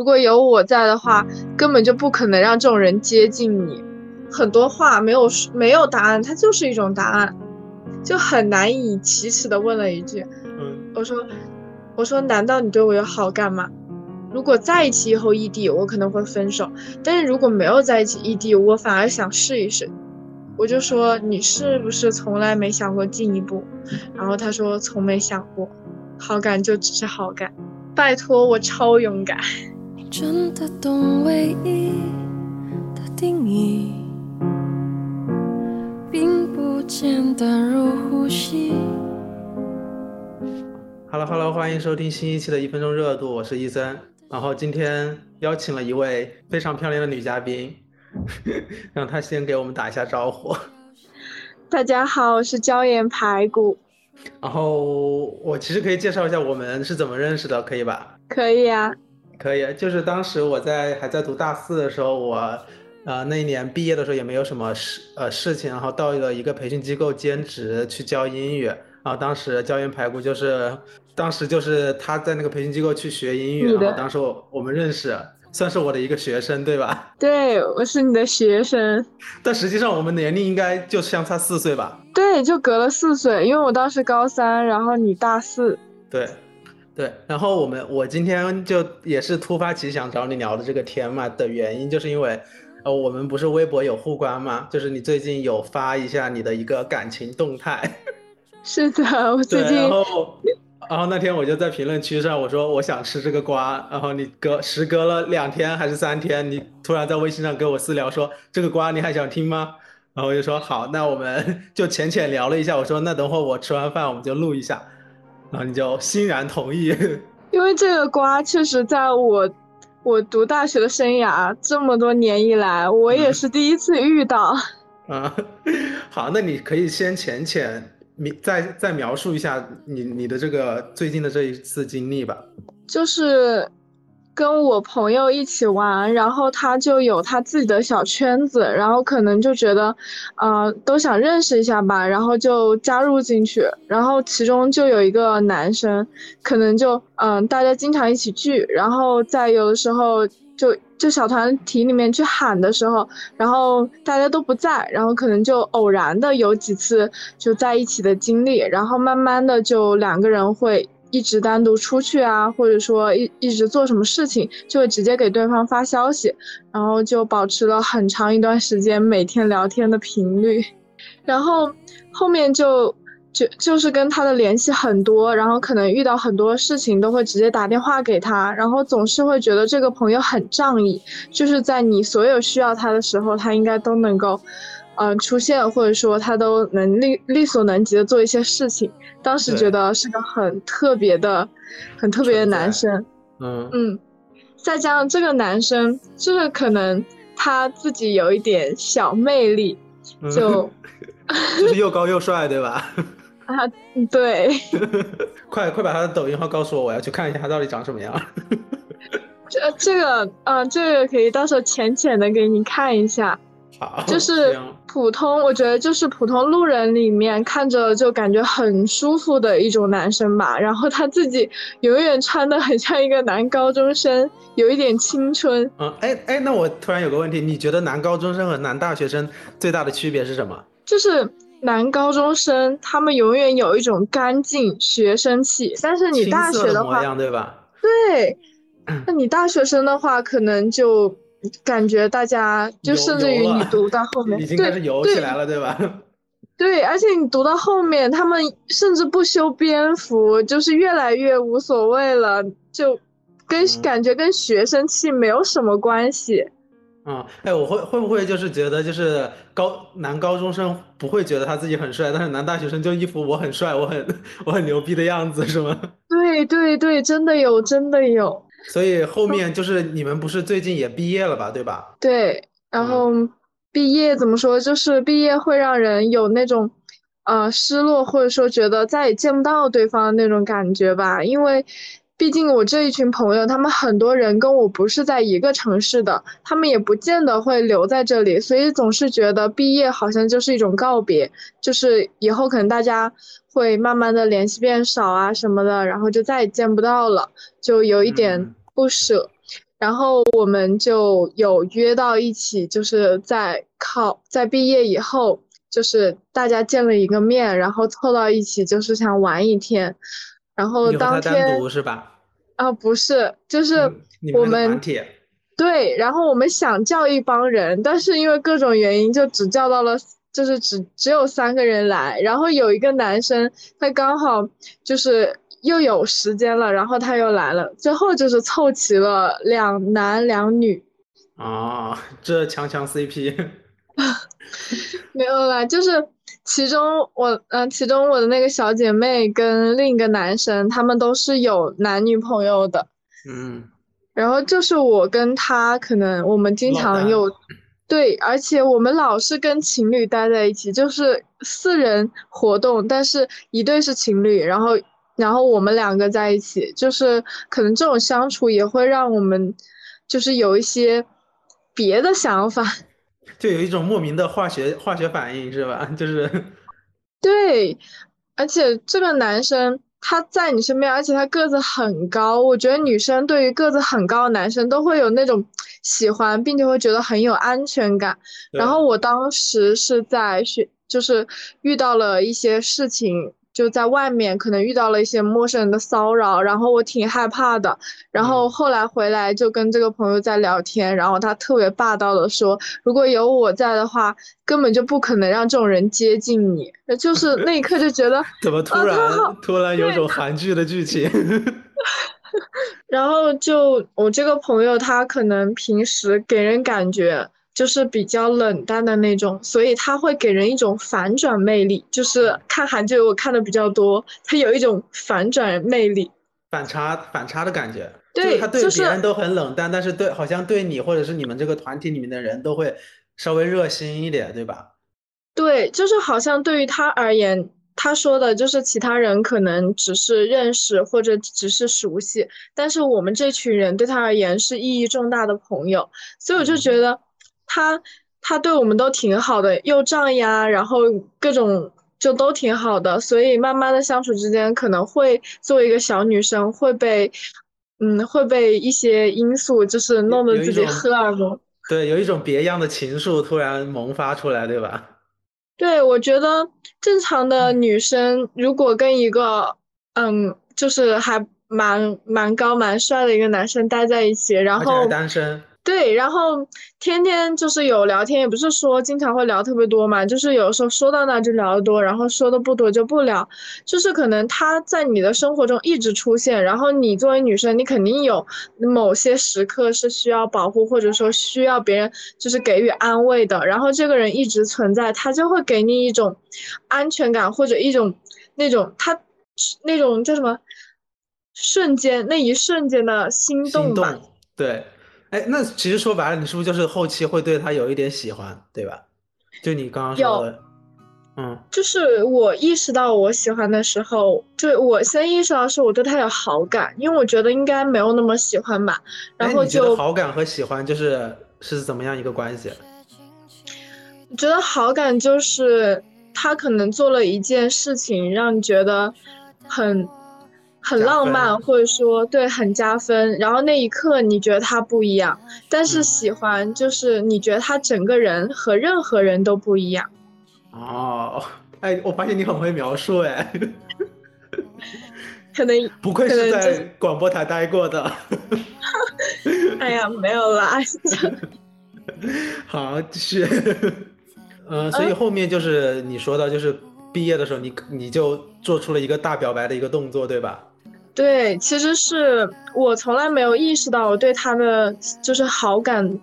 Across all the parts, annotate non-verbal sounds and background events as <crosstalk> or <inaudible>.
如果有我在的话，根本就不可能让这种人接近你。很多话没有没有答案，它就是一种答案，就很难以启齿的问了一句：“嗯，我说，我说，难道你对我有好感吗？如果在一起以后异地，我可能会分手；但是如果没有在一起异地，我反而想试一试。”我就说：“你是不是从来没想过进一步？”然后他说：“从没想过，好感就只是好感。”拜托，我超勇敢。真的懂唯一的定义，并不简单如呼吸。Hello Hello，欢迎收听新一期的一分钟热度，我是伊森。然后今天邀请了一位非常漂亮的女嘉宾，<laughs> 让她先给我们打一下招呼。大家好，我是椒盐排骨。然后我其实可以介绍一下我们是怎么认识的，可以吧？可以啊。可以，就是当时我在还在读大四的时候，我，呃，那一年毕业的时候也没有什么事呃事情，然后到了一个培训机构兼职去教英语，然后当时教员排骨就是，当时就是他在那个培训机构去学英语，然后当时我我们认识，算是我的一个学生，对吧？<laughs> 对，我是你的学生，但实际上我们年龄应该就相差四岁吧？对，就隔了四岁，因为我当时高三，然后你大四，对。对，然后我们我今天就也是突发奇想找你聊的这个天嘛的原因，就是因为，呃，我们不是微博有互关吗？就是你最近有发一下你的一个感情动态。<laughs> 是的，我最近。然后，然后那天我就在评论区上我说我想吃这个瓜，然后你隔时隔了两天还是三天，你突然在微信上跟我私聊说这个瓜你还想听吗？然后我就说好，那我们 <laughs> 就浅浅聊了一下，我说那等会我吃完饭我们就录一下。然后你就欣然同意，<laughs> 因为这个瓜确实在我我读大学的生涯这么多年以来，我也是第一次遇到。<laughs> 啊，好，那你可以先浅浅你再再描述一下你你的这个最近的这一次经历吧。就是。跟我朋友一起玩，然后他就有他自己的小圈子，然后可能就觉得，呃，都想认识一下吧，然后就加入进去，然后其中就有一个男生，可能就，嗯，大家经常一起聚，然后在有的时候就就小团体里面去喊的时候，然后大家都不在，然后可能就偶然的有几次就在一起的经历，然后慢慢的就两个人会。一直单独出去啊，或者说一一直做什么事情，就会直接给对方发消息，然后就保持了很长一段时间每天聊天的频率，然后后面就就就是跟他的联系很多，然后可能遇到很多事情都会直接打电话给他，然后总是会觉得这个朋友很仗义，就是在你所有需要他的时候，他应该都能够。嗯，出现或者说他都能力力所能及的做一些事情，当时觉得是个很特别的、很特别的男生。嗯嗯，再加上这个男生，就是可能他自己有一点小魅力，就就是又高又帅，对吧？<laughs> 啊，对。<laughs> 快快把他的抖音号告诉我，我要去看一下他到底长什么样。这这个，嗯，这个可以到时候浅浅的给你看一下。就是普通，我觉得就是普通路人里面看着就感觉很舒服的一种男生吧。然后他自己永远穿的很像一个男高中生，有一点青春。嗯，哎哎，那我突然有个问题，你觉得男高中生和男大学生最大的区别是什么？就是男高中生他们永远有一种干净学生气，但是你大学的话，对吧？对，那你大学生的话可能就。感觉大家就甚至于你读到后面，已经开始游起来了，对吧？<laughs> 对，而且你读到后面，他们甚至不修边幅，就是越来越无所谓了，就跟感觉跟学生气没有什么关系。嗯，哎，我会会不会就是觉得就是高男高中生不会觉得他自己很帅，但是男大学生就一副我很帅，我很 <laughs> 我很牛逼的样子，是吗？<laughs> 对对对，真的有，真的有。所以后面就是你们不是最近也毕业了吧，对吧？对，然后毕业怎么说，就是毕业会让人有那种，呃，失落或者说觉得再也见不到对方的那种感觉吧。因为毕竟我这一群朋友，他们很多人跟我不是在一个城市的，他们也不见得会留在这里，所以总是觉得毕业好像就是一种告别，就是以后可能大家。会慢慢的联系变少啊什么的，然后就再也见不到了，就有一点不舍。然后我们就有约到一起，就是在考在毕业以后，就是大家见了一个面，然后凑到一起，就是想玩一天。然后当天是吧？啊，不是，就是我们对，然后我们想叫一帮人，但是因为各种原因，就只叫到了，就是只只有三个人来。然后有一个男生，他刚好就是又有时间了，然后他又来了，最后就是凑齐了两男两女。啊，这强强 CP。<laughs> 没有啦，就是其中我，嗯，其中我的那个小姐妹跟另一个男生，他们都是有男女朋友的。嗯。然后就是我跟他，可能我们经常有，对，而且我们老是跟情侣待在一起，就是四人活动，但是一对是情侣，然后然后我们两个在一起，就是可能这种相处也会让我们，就是有一些别的想法。就有一种莫名的化学化学反应，是吧？<laughs> 就是，对，而且这个男生他在你身边，而且他个子很高，我觉得女生对于个子很高的男生都会有那种喜欢，并且会觉得很有安全感。然后我当时是在学，就是遇到了一些事情。就在外面可能遇到了一些陌生人的骚扰，然后我挺害怕的。然后后来回来就跟这个朋友在聊天，然后他特别霸道的说，如果有我在的话，根本就不可能让这种人接近你。就是 <laughs> 那一刻就觉得怎么突然突然有种韩剧的剧情。<laughs> 然后就我这个朋友，他可能平时给人感觉。就是比较冷淡的那种，所以他会给人一种反转魅力。就是看韩剧，我看的比较多，他有一种反转魅力，反差反差的感觉。对，他对别人都很冷淡，但是对好像对你或者是你们这个团体里面的人都会稍微热心一点，对吧？对，就是好像对于他而言，他说的就是其他人可能只是认识或者只是熟悉，但是我们这群人对他而言是意义重大的朋友，所以我就觉得。他他对我们都挺好的，又仗义啊，然后各种就都挺好的，所以慢慢的相处之间，可能会作为一个小女生会被，嗯，会被一些因素就是弄得自己荷尔蒙，对，有一种别样的情愫突然萌发出来，对吧？<laughs> 对，我觉得正常的女生如果跟一个，嗯，就是还蛮蛮高蛮帅的一个男生待在一起，然后单身。对，然后天天就是有聊天，也不是说经常会聊特别多嘛，就是有时候说到那就聊得多，然后说的不多就不聊，就是可能他在你的生活中一直出现，然后你作为女生，你肯定有某些时刻是需要保护，或者说需要别人就是给予安慰的，然后这个人一直存在，他就会给你一种安全感，或者一种那种他那种叫什么？瞬间那一瞬间的心动吧，对。哎，那其实说白了，你是不是就是后期会对他有一点喜欢，对吧？就你刚刚说的，嗯，就是我意识到我喜欢的时候，就我先意识到是我对他有好感，因为我觉得应该没有那么喜欢吧。然后就好感和喜欢就是是怎么样一个关系？我觉得好感就是他可能做了一件事情，让你觉得很。很浪漫，或者说对很加分。然后那一刻你觉得他不一样，但是喜欢就是你觉得他整个人和任何人都不一样。哦，哎，我发现你很会描述，哎，<laughs> 可能不愧是在广播台待过的。<laughs> 哎呀，没有啦。<laughs> 好，继续。嗯，所以后面就是你说的，就是毕业的时候，你你就做出了一个大表白的一个动作，对吧？对，其实是我从来没有意识到我对他的就是好感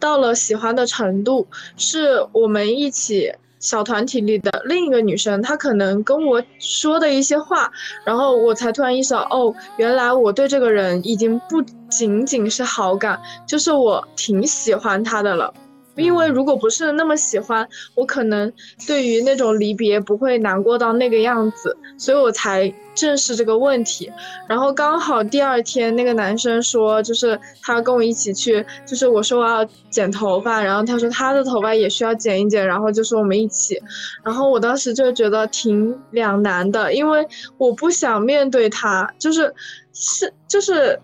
到了喜欢的程度，是我们一起小团体里的另一个女生，她可能跟我说的一些话，然后我才突然意识到，哦，原来我对这个人已经不仅仅是好感，就是我挺喜欢他的了。因为如果不是那么喜欢，我可能对于那种离别不会难过到那个样子，所以我才正视这个问题。然后刚好第二天那个男生说，就是他跟我一起去，就是我说我要剪头发，然后他说他的头发也需要剪一剪，然后就说我们一起。然后我当时就觉得挺两难的，因为我不想面对他，就是是就是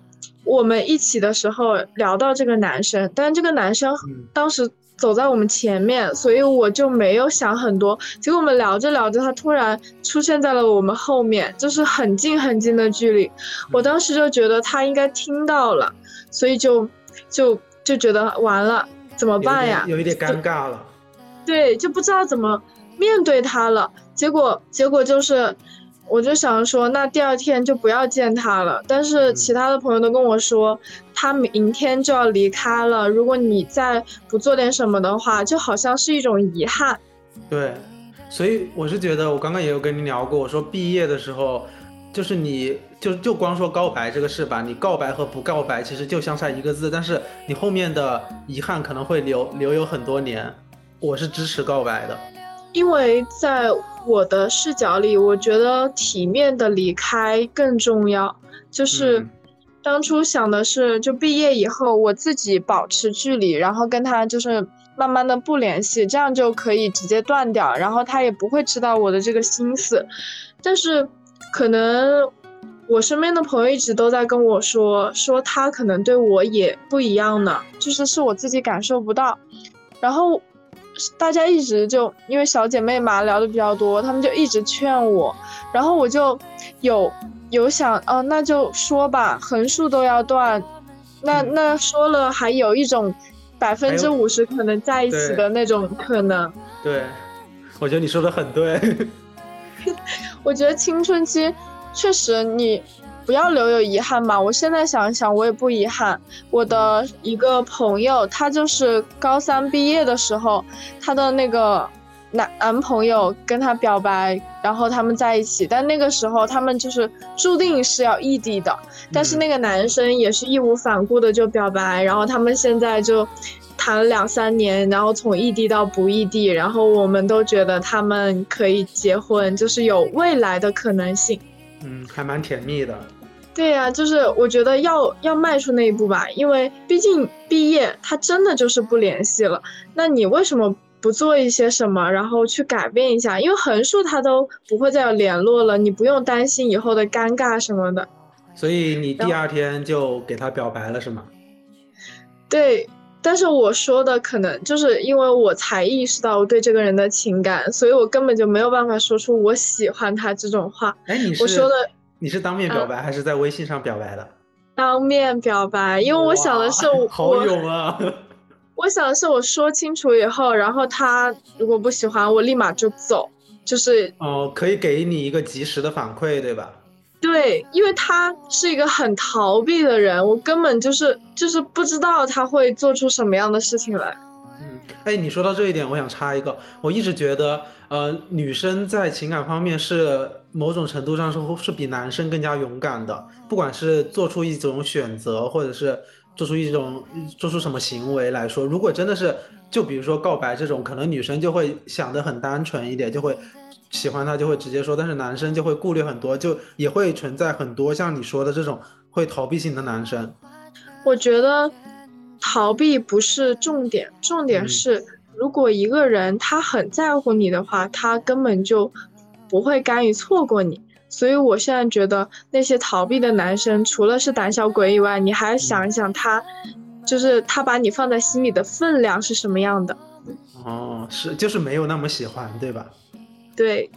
我们一起的时候聊到这个男生，但这个男生当时走在我们前面，所以我就没有想很多。结果我们聊着聊着，他突然出现在了我们后面，就是很近很近的距离。我当时就觉得他应该听到了，所以就就就觉得完了，怎么办呀？有一点尴尬了。对，就不知道怎么面对他了。结果结果就是。我就想说，那第二天就不要见他了。但是其他的朋友都跟我说，他明天就要离开了。如果你再不做点什么的话，就好像是一种遗憾。对，所以我是觉得，我刚刚也有跟你聊过，我说毕业的时候，就是你就就光说告白这个事吧，你告白和不告白其实就相差一个字，但是你后面的遗憾可能会留留有很多年。我是支持告白的。因为在我的视角里，我觉得体面的离开更重要。就是当初想的是，就毕业以后我自己保持距离，然后跟他就是慢慢的不联系，这样就可以直接断掉，然后他也不会知道我的这个心思。但是可能我身边的朋友一直都在跟我说，说他可能对我也不一样呢，就是是我自己感受不到。然后。大家一直就因为小姐妹嘛聊的比较多，他们就一直劝我，然后我就有有想，哦，那就说吧，横竖都要断，那那说了还有一种百分之五十可能在一起的那种可能。对，我觉得你说的很对。<laughs> 我觉得青春期确实你。不要留有遗憾嘛！我现在想一想，我也不遗憾。我的一个朋友，他就是高三毕业的时候，他的那个男男朋友跟他表白，然后他们在一起。但那个时候他们就是注定是要异地的。但是那个男生也是义无反顾的就表白，然后他们现在就谈了两三年，然后从异地到不异地，然后我们都觉得他们可以结婚，就是有未来的可能性。嗯，还蛮甜蜜的。对呀，就是我觉得要要迈出那一步吧，因为毕竟毕业他真的就是不联系了。那你为什么不做一些什么，然后去改变一下？因为横竖他都不会再有联络了，你不用担心以后的尴尬什么的。所以你第二天就给他表白了是吗？对，但是我说的可能就是因为我才意识到我对这个人的情感，所以我根本就没有办法说出我喜欢他这种话。哎，你我说的。你是当面表白还是在微信上表白的？当面表白，因为我想的是我 <laughs> 好勇啊！我想的是我说清楚以后，然后他如果不喜欢我，立马就走，就是哦，可以给你一个及时的反馈，对吧？对，因为他是一个很逃避的人，我根本就是就是不知道他会做出什么样的事情来。嗯，<laughs> 哎，你说到这一点，我想插一个，我一直觉得，呃，女生在情感方面是。某种程度上是是比男生更加勇敢的，不管是做出一种选择，或者是做出一种做出什么行为来说，如果真的是就比如说告白这种，可能女生就会想的很单纯一点，就会喜欢他就会直接说，但是男生就会顾虑很多，就也会存在很多像你说的这种会逃避型的男生。我觉得逃避不是重点，重点是如果一个人他很在乎你的话，他根本就。不会甘于错过你，所以我现在觉得那些逃避的男生，除了是胆小鬼以外，你还想一想他，就是他把你放在心里的分量是什么样的。哦，是就是没有那么喜欢，对吧？对。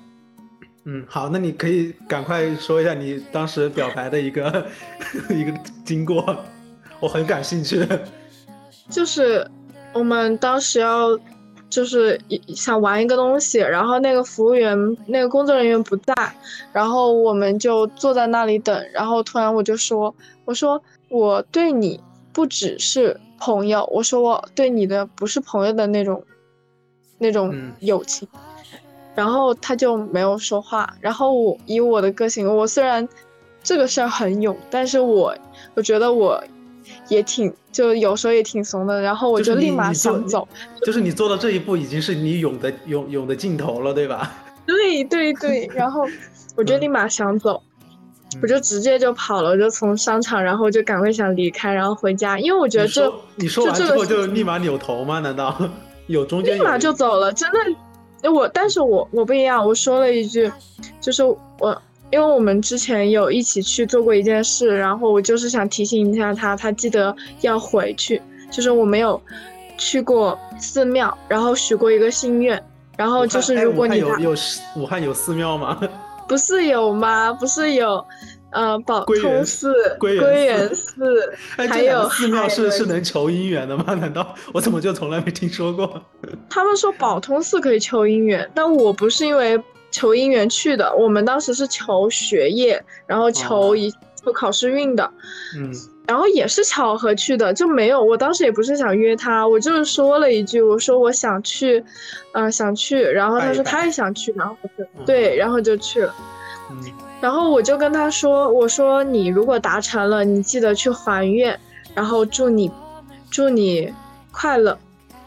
嗯，好，那你可以赶快说一下你当时表白的一个 <laughs> 一个经过，我很感兴趣。就是我们当时要。就是想玩一个东西，然后那个服务员、那个工作人员不在，然后我们就坐在那里等。然后突然我就说：“我说我对你不只是朋友，我说我对你的不是朋友的那种，那种友情。”然后他就没有说话。然后我以我的个性，我虽然这个事儿很勇，但是我我觉得我。也挺，就有时候也挺怂的，然后我就立马想走。<laughs> 就是你做到这一步，已经是你勇的勇勇的尽头了，对吧？<laughs> 对对对，然后我就立马想走，我就直接就跑了，我就从商场，然后就赶快想离开，然后回家，因为我觉得这你说完之后就立马扭头吗？难道有中间？立马就走了，真的。我但是我我不一样，我说了一句，就是我因为我们之前有一起去做过一件事，然后我就是想提醒一下他，他记得要回去。就是我没有去过寺庙，然后许过一个心愿，然后就是如果你有有武汉有寺庙吗？<laughs> 不是有吗？不是有，呃，宝通寺、归元寺，<laughs> 还有寺庙是是能求姻缘的吗？难道我怎么就从来没听说过？<laughs> 他们说宝通寺可以求姻缘，但我不是因为。求姻缘去的，我们当时是求学业，然后求一求考试运的，嗯，然后也是巧合去的，就没有。我当时也不是想约他，我就是说了一句，我说我想去，嗯，想去，然后他说他也想去，然后对，然后就去了，嗯，然后我就跟他说，我说你如果达成了，你记得去还愿，然后祝你，祝你快乐，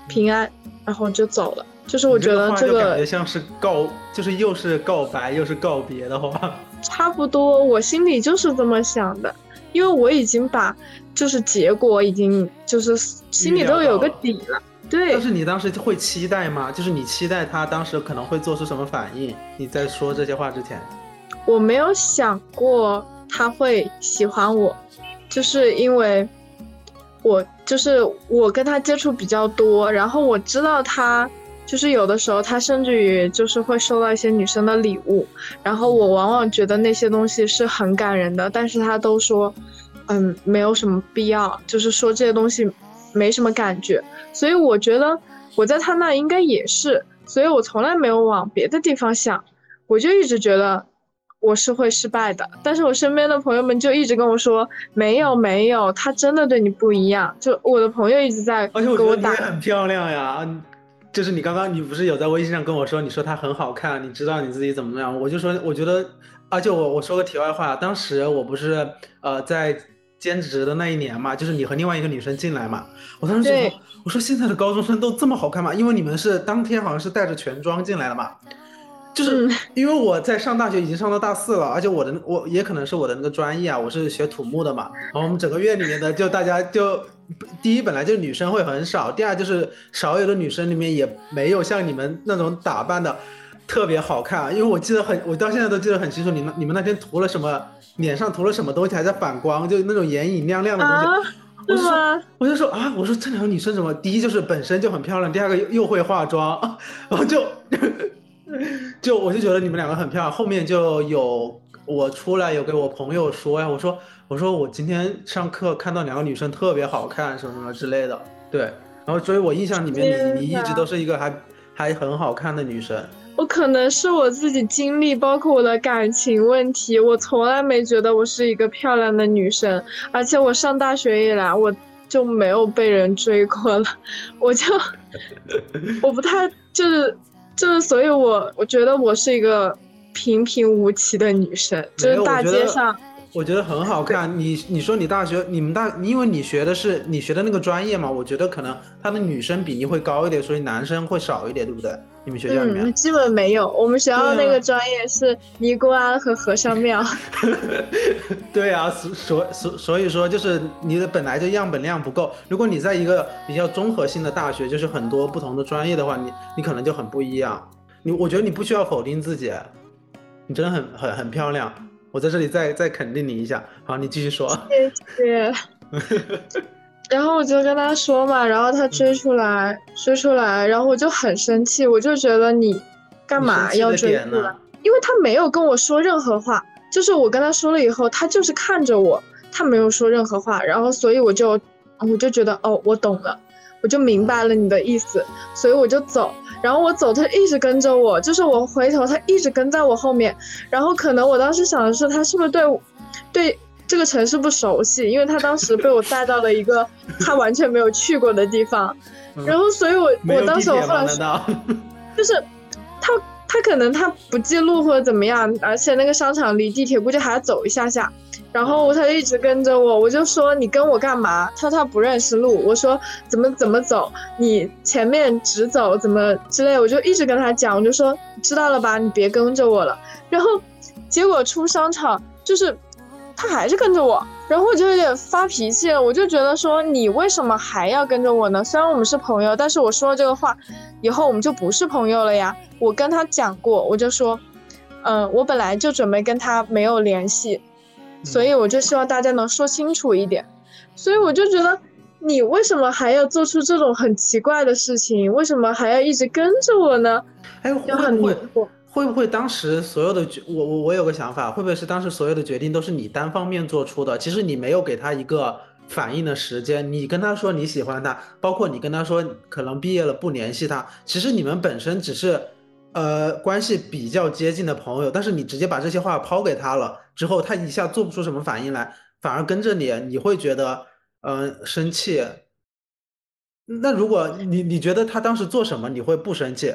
平安，然后就走了。就是我觉得这个感觉像是告，就是又是告白又是告别的话，<laughs> 差不多，我心里就是这么想的，因为我已经把就是结果已经就是心里都有个底了。对。但是你当时会期待吗？就是你期待他当时可能会做出什么反应？你在说这些话之前，我没有想过他会喜欢我，就是因为我就是我跟他接触比较多，然后我知道他。就是有的时候，他甚至于就是会收到一些女生的礼物，然后我往往觉得那些东西是很感人的，但是他都说，嗯，没有什么必要，就是说这些东西没什么感觉，所以我觉得我在他那应该也是，所以我从来没有往别的地方想，我就一直觉得我是会失败的，但是我身边的朋友们就一直跟我说，没有没有，他真的对你不一样，就我的朋友一直在给我打，很漂亮呀。就是你刚刚，你不是有在微信上跟我说，你说她很好看，你知道你自己怎么样？我就说，我觉得，而且我我说个题外话，当时我不是呃在兼职的那一年嘛，就是你和另外一个女生进来嘛，我当时就说，我说现在的高中生都这么好看吗？因为你们是当天好像是带着全妆进来的嘛，就是因为我在上大学已经上到大四了，而且我的我也可能是我的那个专业啊，我是学土木的嘛，然后我们整个院里面的就大家就。第一，本来就女生会很少；第二，就是少有的女生里面也没有像你们那种打扮的特别好看。因为我记得很，我到现在都记得很清楚，你们你们那天涂了什么，脸上涂了什么东西，还在反光，就那种眼影亮亮的东西。我就说，我就说啊，我说这两个女生怎么，第一就是本身就很漂亮，第二个又又会化妆，<laughs> 然后就 <laughs> 就我就觉得你们两个很漂亮。后面就有我出来有给我朋友说呀，我说。我说我今天上课看到两个女生特别好看，什么什么之类的，对，然后所以我印象里面你你一直都是一个还还很好看的女生。我可能是我自己经历，包括我的感情问题，我从来没觉得我是一个漂亮的女生，而且我上大学以来我就没有被人追过了，<laughs> 我就 <laughs> 我不太就是就是，所以我我觉得我是一个平平无奇的女生，就是大街上。我觉得很好看。你你说你大学你们大，因为你学的是你学的那个专业嘛，我觉得可能他的女生比例会高一点，所以男生会少一点，对不对？你们学校里面基本没有。我们学校那个专业是尼姑庵和和尚庙。<laughs> 对啊，所所所以说就是你的本来就样本量不够。如果你在一个比较综合性的大学，就是很多不同的专业的话，你你可能就很不一样。你我觉得你不需要否定自己，你真的很很很漂亮。我在这里再再肯定你一下，好，你继续说。谢谢。<laughs> 然后我就跟他说嘛，然后他追出来，追出来，然后我就很生气，我就觉得你干嘛要追出来？因为他没有跟我说任何话，就是我跟他说了以后，他就是看着我，他没有说任何话，然后所以我就我就觉得哦，我懂了。我就明白了你的意思，所以我就走，然后我走，他一直跟着我，就是我回头，他一直跟在我后面，然后可能我当时想的是，他是不是对，对这个城市不熟悉，因为他当时被我带到了一个 <laughs> 他完全没有去过的地方，然后所以我我当时我后来就是他他可能他不记录或者怎么样，而且那个商场离地铁估计还要走一下下。然后他就一直跟着我，我就说你跟我干嘛？他说他不认识路，我说怎么怎么走，你前面直走怎么之类，我就一直跟他讲，我就说知道了吧，你别跟着我了。然后结果出商场就是他还是跟着我，然后我就有点发脾气，我就觉得说你为什么还要跟着我呢？虽然我们是朋友，但是我说了这个话以后我们就不是朋友了呀。我跟他讲过，我就说。嗯，我本来就准备跟他没有联系，所以我就希望大家能说清楚一点。所以我就觉得，你为什么还要做出这种很奇怪的事情？为什么还要一直跟着我呢？哎，会不会会不会当时所有的决我我我有个想法，会不会是当时所有的决定都是你单方面做出的？其实你没有给他一个反应的时间。你跟他说你喜欢他，包括你跟他说可能毕业了不联系他，其实你们本身只是呃关系比较接近的朋友，但是你直接把这些话抛给他了之后，他一下做不出什么反应来。反而跟着你，你会觉得，嗯，生气。那如果你你觉得他当时做什么，你会不生气？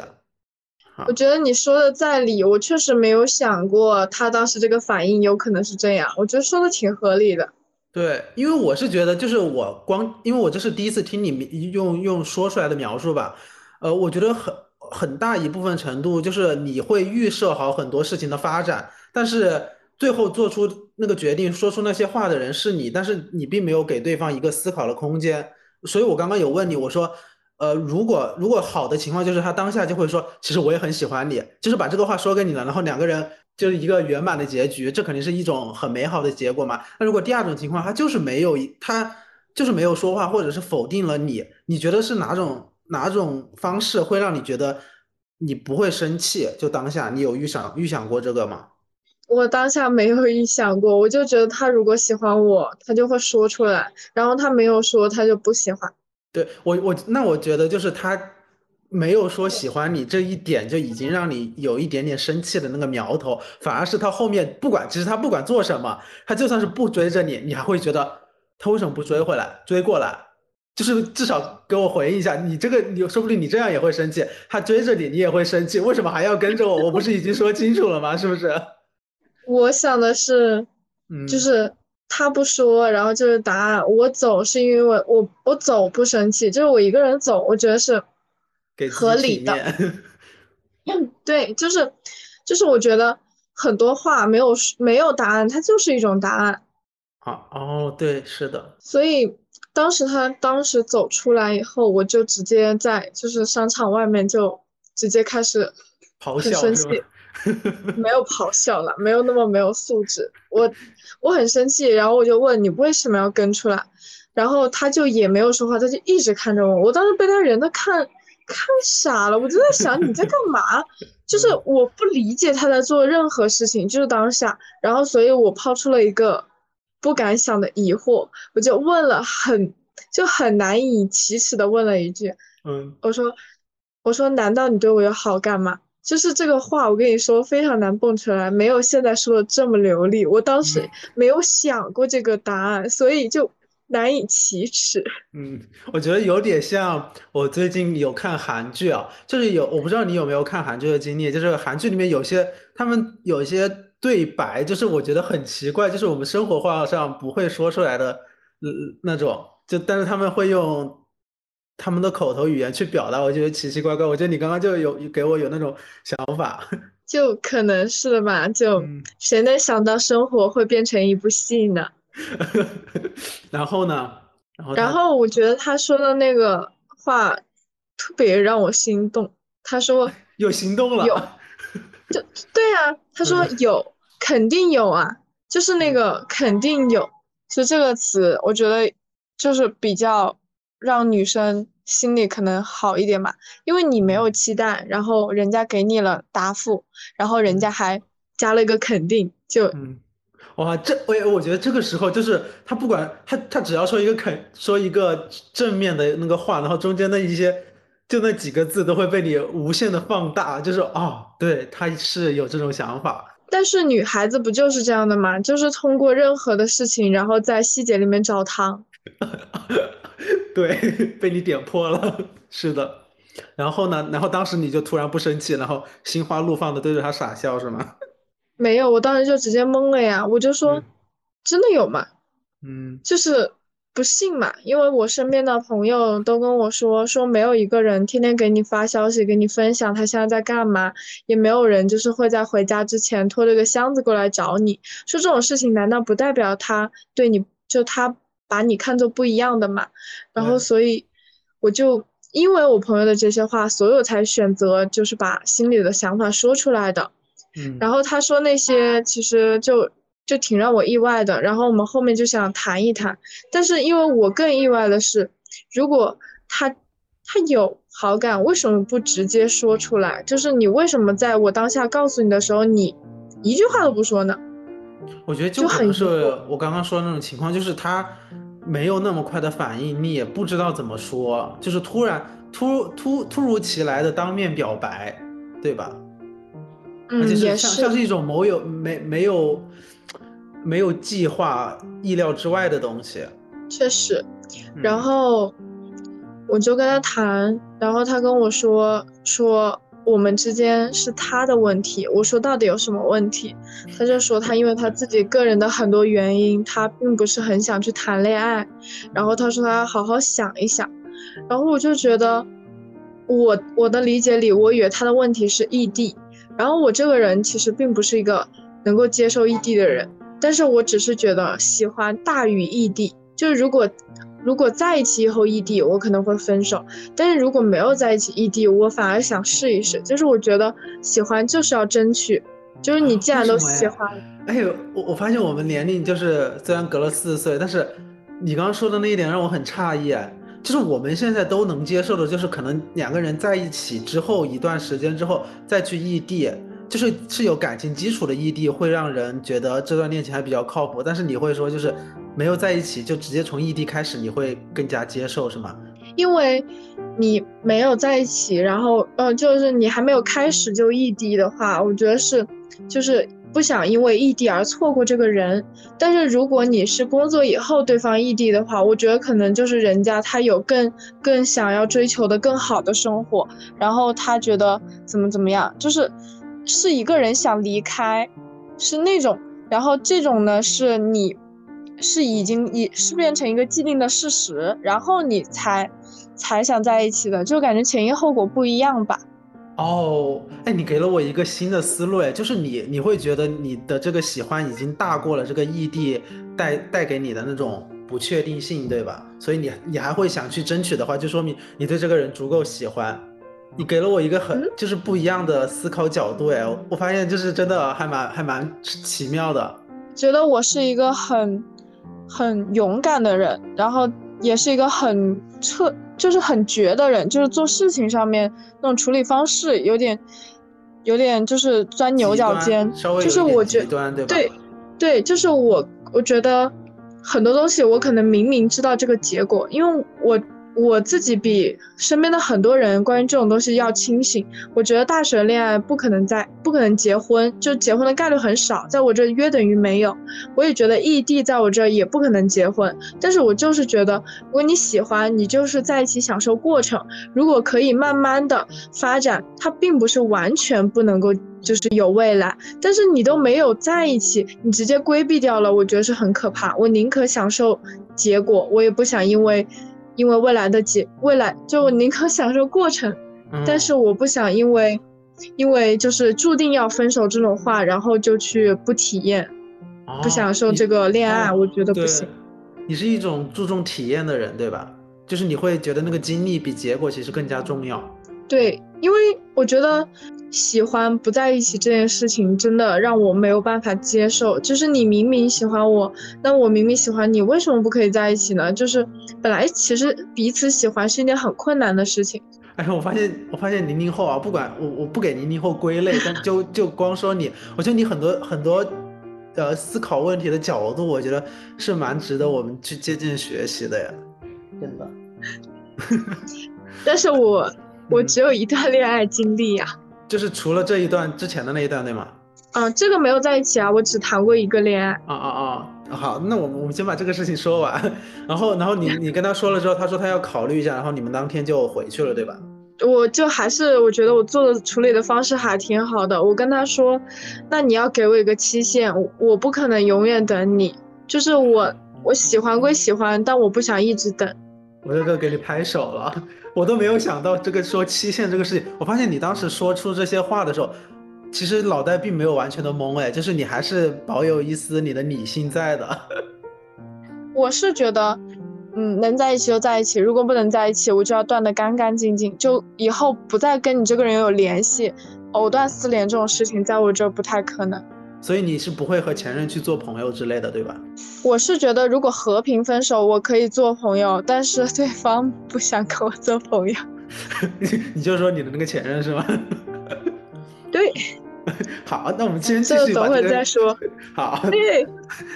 我觉得你说的在理，我确实没有想过他当时这个反应有可能是这样。我觉得说的挺合理的。对，因为我是觉得，就是我光，因为我这是第一次听你用用说出来的描述吧，呃，我觉得很很大一部分程度就是你会预设好很多事情的发展，但是。最后做出那个决定、说出那些话的人是你，但是你并没有给对方一个思考的空间。所以我刚刚有问你，我说，呃，如果如果好的情况就是他当下就会说，其实我也很喜欢你，就是把这个话说给你了，然后两个人就是一个圆满的结局，这肯定是一种很美好的结果嘛。那如果第二种情况，他就是没有他就是没有说话，或者是否定了你，你觉得是哪种哪种方式会让你觉得你不会生气？就当下你有预想预想过这个吗？我当下没有预想过，我就觉得他如果喜欢我，他就会说出来，然后他没有说，他就不喜欢。对我，我那我觉得就是他没有说喜欢你这一点，就已经让你有一点点生气的那个苗头。反而是他后面不管，其实他不管做什么，他就算是不追着你，你还会觉得他为什么不追回来，追过来，就是至少给我回应一下。你这个，你说不定你这样也会生气。他追着你，你也会生气，为什么还要跟着我？我不是已经说清楚了吗？是不是？<laughs> 我想的是，就是他不说，然后就是答案。我走是因为我我我走不生气，就是我一个人走，我觉得是合理的。<laughs> 对，就是就是我觉得很多话没有没有答案，它就是一种答案。啊哦，对，是的。所以当时他当时走出来以后，我就直接在就是商场外面就直接开始咆哮，生气。没有咆哮了，没有那么没有素质。我我很生气，然后我就问你为什么要跟出来，然后他就也没有说话，他就一直看着我。我当时被他人都看看傻了，我就在想你在干嘛？就是我不理解他在做任何事情，就是当下。然后所以我抛出了一个不敢想的疑惑，我就问了很就很难以启齿的问了一句，嗯，我说我说难道你对我有好感吗？就是这个话，我跟你说非常难蹦出来，没有现在说的这么流利。我当时没有想过这个答案，所以就难以启齿。<laughs> 嗯，我觉得有点像我最近有看韩剧啊，就是有我不知道你有没有看韩剧的经历，就是韩剧里面有些他们有一些对白，就是我觉得很奇怪，就是我们生活化上不会说出来的，嗯那种，就但是他们会用。他们的口头语言去表达，我觉得奇奇怪怪。我觉得你刚刚就有给我有那种想法，<laughs> 就可能是吧。就谁能想到生活会变成一部戏呢？<laughs> 然后呢？然后然后我觉得他说的那个话特别让我心动。他说 <laughs> 有心动了，有，就对啊。他说有，肯定有啊。就是那个肯定有，就这个词，我觉得就是比较。让女生心里可能好一点吧，因为你没有期待，然后人家给你了答复，然后人家还加了一个肯定，就嗯，哇，这我我觉得这个时候就是他不管他他只要说一个肯说一个正面的那个话，然后中间的一些就那几个字都会被你无限的放大，就是哦，对，他是有这种想法。但是女孩子不就是这样的吗？就是通过任何的事情，然后在细节里面找糖。<laughs> 对，<laughs> 被你点破了，是的。然后呢？然后当时你就突然不生气，然后心花怒放的对着他傻笑，是吗？<laughs> 没有，我当时就直接懵了呀！我就说，真的有吗？嗯，就是不信嘛，因为我身边的朋友都跟我说，说没有一个人天天给你发消息，给你分享他现在在干嘛，也没有人就是会在回家之前拖着个箱子过来找你。说这种事情，难道不代表他对你就他？把你看作不一样的嘛，然后所以我就因为我朋友的这些话，所以我才选择就是把心里的想法说出来的。嗯，然后他说那些其实就就挺让我意外的，然后我们后面就想谈一谈，但是因为我更意外的是，如果他他有好感，为什么不直接说出来？就是你为什么在我当下告诉你的时候，你一句话都不说呢？我觉得就可能是我刚刚说的那种情况，就是他没有那么快的反应，你也不知道怎么说，就是突然突突突如其来的当面表白，对吧？嗯，也是像像是一种没有没没有没有计划、意料之外的东西。确实，然后我就跟他谈，然后他跟我说说。我们之间是他的问题，我说到底有什么问题？他就说他因为他自己个人的很多原因，他并不是很想去谈恋爱。然后他说他要好好想一想。然后我就觉得，我我的理解里，我以为他的问题是异地。然后我这个人其实并不是一个能够接受异地的人，但是我只是觉得喜欢大于异地。就是如果。如果在一起以后异地，我可能会分手；但是如果没有在一起异地，我反而想试一试。就是我觉得喜欢就是要争取，就是你既然都喜欢，哎呦，我我发现我们年龄就是虽然隔了四岁，但是你刚刚说的那一点让我很诧异。就是我们现在都能接受的，就是可能两个人在一起之后一段时间之后再去异地，就是是有感情基础的异地，会让人觉得这段恋情还比较靠谱。但是你会说就是。没有在一起就直接从异地开始，你会更加接受是吗？因为你没有在一起，然后呃，就是你还没有开始就异地的话，我觉得是就是不想因为异地而错过这个人。但是如果你是工作以后对方异地的话，我觉得可能就是人家他有更更想要追求的更好的生活，然后他觉得怎么怎么样，就是是一个人想离开，是那种，然后这种呢是你。是已经已是变成一个既定的事实，然后你才才想在一起的，就感觉前因后果不一样吧。哦，哎，你给了我一个新的思路，哎，就是你你会觉得你的这个喜欢已经大过了这个异地带带给你的那种不确定性，对吧？所以你你还会想去争取的话，就说明你对这个人足够喜欢。你给了我一个很就是不一样的思考角度，哎，我发现就是真的还蛮还蛮奇妙的。觉得我是一个很。很勇敢的人，然后也是一个很彻，就是很绝的人，就是做事情上面那种处理方式有点，有点就是钻牛角尖，就是我觉对，对，就是我我觉得很多东西我可能明明知道这个结果，因为我。我自己比身边的很多人关于这种东西要清醒。我觉得大学恋爱不可能在，不可能结婚，就结婚的概率很少，在我这约等于没有。我也觉得异地在我这也不可能结婚。但是我就是觉得，如果你喜欢，你就是在一起享受过程。如果可以慢慢的发展，它并不是完全不能够就是有未来。但是你都没有在一起，你直接规避掉了，我觉得是很可怕。我宁可享受结果，我也不想因为。因为未来的结，未来就我宁可享受过程，但是我不想因为，因为就是注定要分手这种话，然后就去不体验，不享受这个恋爱，我觉得不行。你是一种注重体验的人，对吧？就是你会觉得那个经历比结果其实更加重要。对，因为我觉得。喜欢不在一起这件事情真的让我没有办法接受。就是你明明喜欢我，那我明明喜欢你，为什么不可以在一起呢？就是本来其实彼此喜欢是一件很困难的事情。哎，我发现我发现零零后啊，不管我我不给零零后归类，但就 <laughs> 就光说你，我觉得你很多很多呃思考问题的角度，我觉得是蛮值得我们去接近学习的呀，真的。<laughs> 但是我我只有一段恋爱经历呀。就是除了这一段之前的那一段，对吗？嗯，这个没有在一起啊，我只谈过一个恋爱。啊啊啊！好，那我们我们先把这个事情说完，<laughs> 然后然后你你跟他说了之后，他说他要考虑一下，然后你们当天就回去了，对吧？我就还是我觉得我做的处理的方式还挺好的。我跟他说，那你要给我一个期限，我不可能永远等你。就是我我喜欢归喜欢，但我不想一直等。我这个给你拍手了。<laughs> 我都没有想到这个说期限这个事情。我发现你当时说出这些话的时候，其实脑袋并没有完全的懵，哎，就是你还是保有一丝你的理性在的。<laughs> 我是觉得，嗯，能在一起就在一起，如果不能在一起，我就要断得干干净净，就以后不再跟你这个人有联系。藕断丝连这种事情，在我这不太可能。所以你是不会和前任去做朋友之类的，对吧？我是觉得，如果和平分手，我可以做朋友，但是对方不想跟我做朋友。<laughs> 你就说你的那个前任是吗？<laughs> 对。<laughs> 好，那我们先继续吧。等会再说。好。对。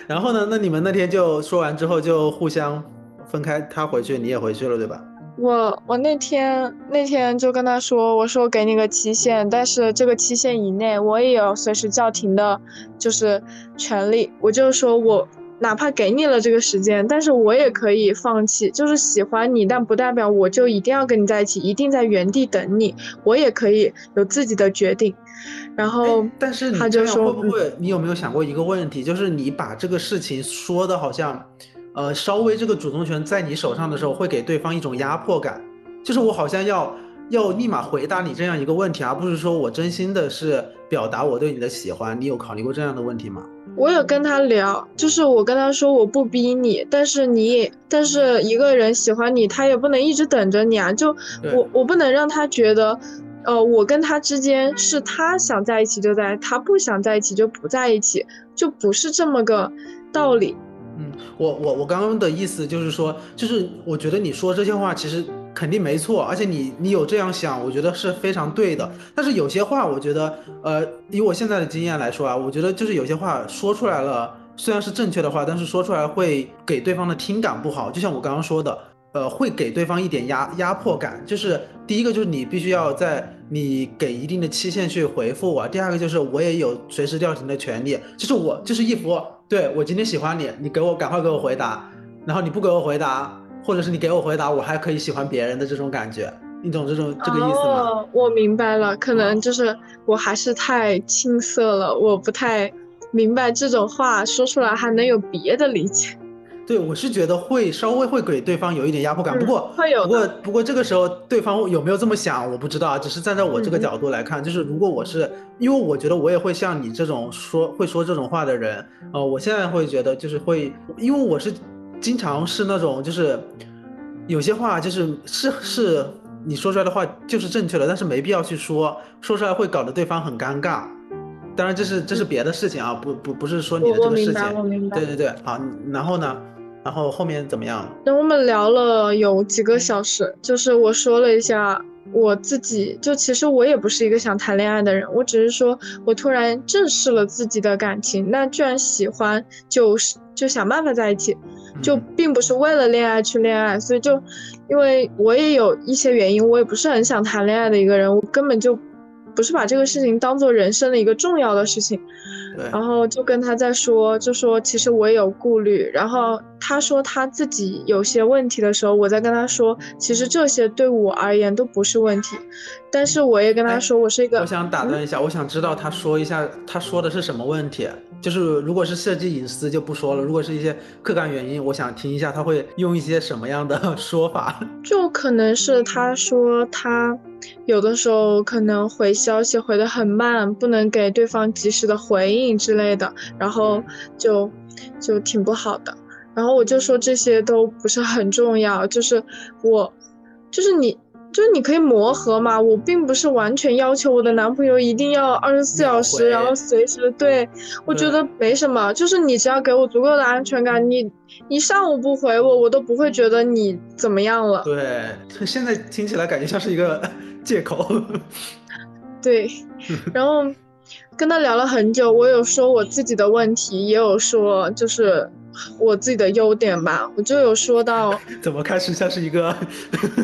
然后呢？那你们那天就说完之后就互相分开，他回去，你也回去了，对吧？我我那天那天就跟他说，我说给你个期限，但是这个期限以内我也有随时叫停的，就是权利。我就说我哪怕给你了这个时间，但是我也可以放弃。就是喜欢你，但不代表我就一定要跟你在一起，一定在原地等你。我也可以有自己的决定。然后，但是他就说，会不会你有没有想过一个问题，就是你把这个事情说的好像。呃，稍微这个主动权在你手上的时候，会给对方一种压迫感，就是我好像要要立马回答你这样一个问题，而不是说我真心的是表达我对你的喜欢。你有考虑过这样的问题吗？我有跟他聊，就是我跟他说我不逼你，但是你，但是一个人喜欢你，他也不能一直等着你啊。就我我不能让他觉得，呃，我跟他之间是他想在一起就在，他不想在一起就不在一起，就不是这么个道理。嗯，我我我刚刚的意思就是说，就是我觉得你说这些话其实肯定没错，而且你你有这样想，我觉得是非常对的。但是有些话，我觉得，呃，以我现在的经验来说啊，我觉得就是有些话说出来了，虽然是正确的话，但是说出来会给对方的听感不好。就像我刚刚说的，呃，会给对方一点压压迫感。就是第一个就是你必须要在你给一定的期限去回复我，第二个就是我也有随时调停的权利。就是我就是一幅。对我今天喜欢你，你给我赶快给我回答，然后你不给我回答，或者是你给我回答，我还可以喜欢别人的这种感觉，你懂这种这个意思吗？哦，我明白了，可能就是我还是太青涩了，我不太明白这种话说出来还能有别的理解。对，我是觉得会稍微会给对方有一点压迫感，不过会有，不过不过这个时候对方有没有这么想，我不知道啊，只是站在我这个角度来看，就是如果我是，因为我觉得我也会像你这种说会说这种话的人，呃，我现在会觉得就是会，因为我是经常是那种就是有些话就是是是你说出来的话就是正确的，但是没必要去说，说出来会搞得对方很尴尬。当然这是这是别的事情啊，不不不是说你的这个事情，对对对，好，然后呢？然后后面怎么样？那我们聊了有几个小时，就是我说了一下我自己，就其实我也不是一个想谈恋爱的人，我只是说我突然正视了自己的感情，那居然喜欢，就是就想办法在一起，就并不是为了恋爱去恋爱，所以就因为我也有一些原因，我也不是很想谈恋爱的一个人，我根本就。不是把这个事情当做人生的一个重要的事情，然后就跟他在说，就说其实我也有顾虑。然后他说他自己有些问题的时候，我在跟他说，其实这些对我而言都不是问题。但是我也跟他说，我是一个。我想打断一下，我想知道他说一下，他说的是什么问题？就是如果是涉及隐私就不说了，如果是一些客观原因，我想听一下他会用一些什么样的 <laughs> 说法？<laughs> 就可能是他说他。有的时候可能回消息回的很慢，不能给对方及时的回应之类的，然后就就挺不好的。然后我就说这些都不是很重要，就是我，就是你。就是你可以磨合嘛，我并不是完全要求我的男朋友一定要二十四小时，然后随时对我觉得没什么，就是你只要给我足够的安全感，你一上午不回我，我都不会觉得你怎么样了。对，<laughs> 现在听起来感觉像是一个 <laughs> 借口。对，<laughs> 然后跟他聊了很久，我有说我自己的问题，也有说就是。我自己的优点吧，我就有说到，<laughs> 怎么开始像是一个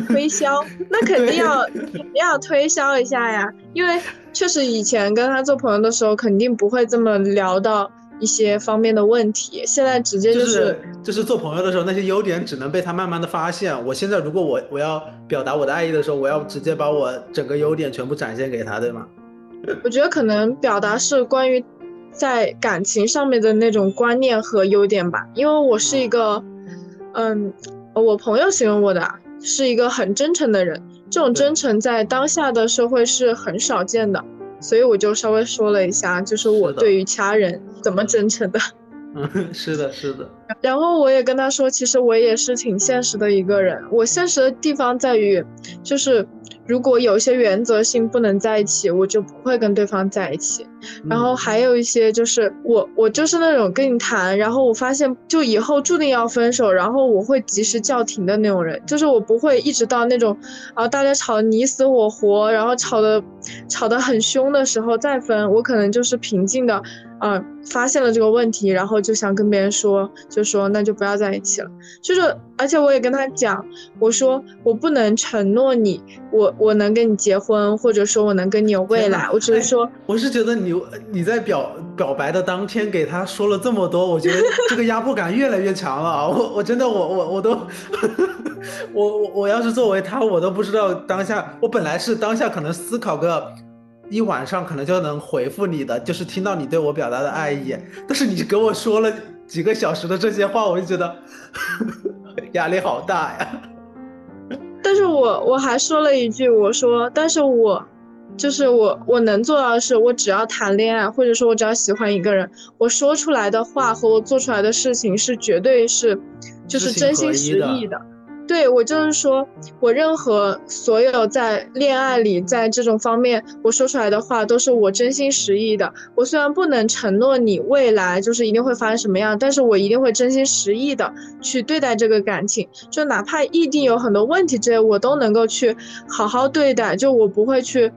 推销？那肯定要 <laughs> 肯定要推销一下呀，因为确实以前跟他做朋友的时候，肯定不会这么聊到一些方面的问题。现在直接就是就是做朋友的时候，那些优点只能被他慢慢的发现。我现在如果我我要表达我的爱意的时候，我要直接把我整个优点全部展现给他，对吗？我觉得可能表达是关于。在感情上面的那种观念和优点吧，因为我是一个，嗯，我朋友形容我的是一个很真诚的人，这种真诚在当下的社会是很少见的，所以我就稍微说了一下，就是我对于其他人怎么真诚的。嗯，<laughs> 是的，是的。然后我也跟他说，其实我也是挺现实的一个人，我现实的地方在于，就是。如果有些原则性不能在一起，我就不会跟对方在一起。然后还有一些就是我我就是那种跟你谈，然后我发现就以后注定要分手，然后我会及时叫停的那种人，就是我不会一直到那种啊大家吵你死我活，然后吵的吵得很凶的时候再分，我可能就是平静的。嗯，发现了这个问题，然后就想跟别人说，就说那就不要在一起了。就是，而且我也跟他讲，我说我不能承诺你，我我能跟你结婚，或者说我能跟你有未来。我只是说，我是觉得你你在表表白的当天给他说了这么多，我觉得这个压迫感越来越强了。<laughs> 我我真的我我我都，<laughs> 我我我要是作为他，我都不知道当下，我本来是当下可能思考个。一晚上可能就能回复你的，就是听到你对我表达的爱意。但是你跟我说了几个小时的这些话，我就觉得 <laughs> 压力好大呀。但是我我还说了一句，我说，但是我就是我我能做到的是，我只要谈恋爱，或者说我只要喜欢一个人，我说出来的话和我做出来的事情是绝对是，就是真心实意的。对我就是说，我任何所有在恋爱里，在这种方面我说出来的话，都是我真心实意的。我虽然不能承诺你未来就是一定会发生什么样，但是我一定会真心实意的去对待这个感情。就哪怕异地有很多问题这些，我都能够去好好对待。就我不会去，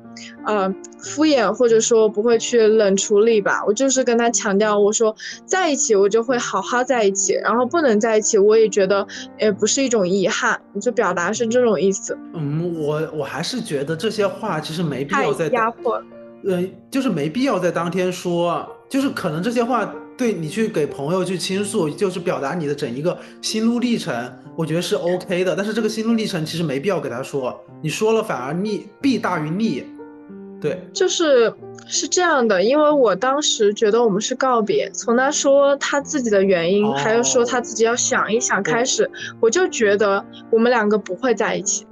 呃，敷衍或者说不会去冷处理吧。我就是跟他强调，我说在一起我就会好好在一起，然后不能在一起，我也觉得也不是一种遗憾。你就表达是这种意思。嗯，我我还是觉得这些话其实没必要在压迫。嗯，就是没必要在当天说，就是可能这些话对你去给朋友去倾诉，就是表达你的整一个心路历程，我觉得是 OK 的。但是这个心路历程其实没必要给他说，你说了反而利弊大于利。对，就是是这样的，因为我当时觉得我们是告别，从他说他自己的原因，还有说他自己要想一想开始，我就觉得我们两个不会在一起。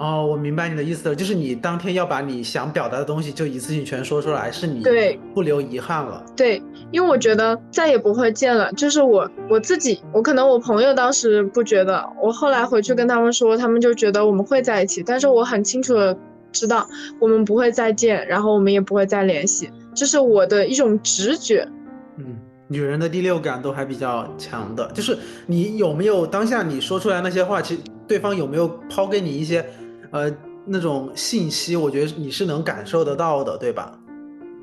哦，我明白你的意思了，就是你当天要把你想表达的东西就一次性全说出来，是你对不留遗憾了。对，因为我觉得再也不会见了，就是我我自己，我可能我朋友当时不觉得，我后来回去跟他们说，他们就觉得我们会在一起，但是我很清楚的。知道我们不会再见，然后我们也不会再联系，这是我的一种直觉。嗯，女人的第六感都还比较强的，就是你有没有当下你说出来那些话，其实对方有没有抛给你一些呃那种信息，我觉得你是能感受得到的，对吧？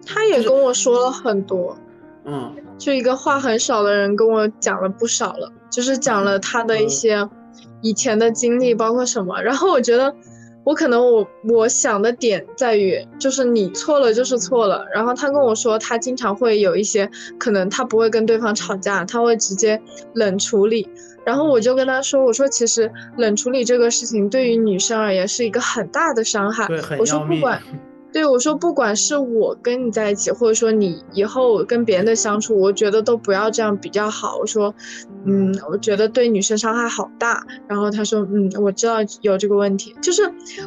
他也跟我说了很多，嗯，就一个话很少的人跟我讲了不少了，就是讲了他的一些以前的经历，包括什么，然后我觉得。我可能我我想的点在于，就是你错了就是错了。然后他跟我说，他经常会有一些可能，他不会跟对方吵架，他会直接冷处理。然后我就跟他说，我说其实冷处理这个事情对于女生而言是一个很大的伤害。我说不管。<laughs> 对我说，不管是我跟你在一起，或者说你以后跟别人的相处，我觉得都不要这样比较好。我说，嗯，我觉得对女生伤害好大。然后他说，嗯，我知道有这个问题，就是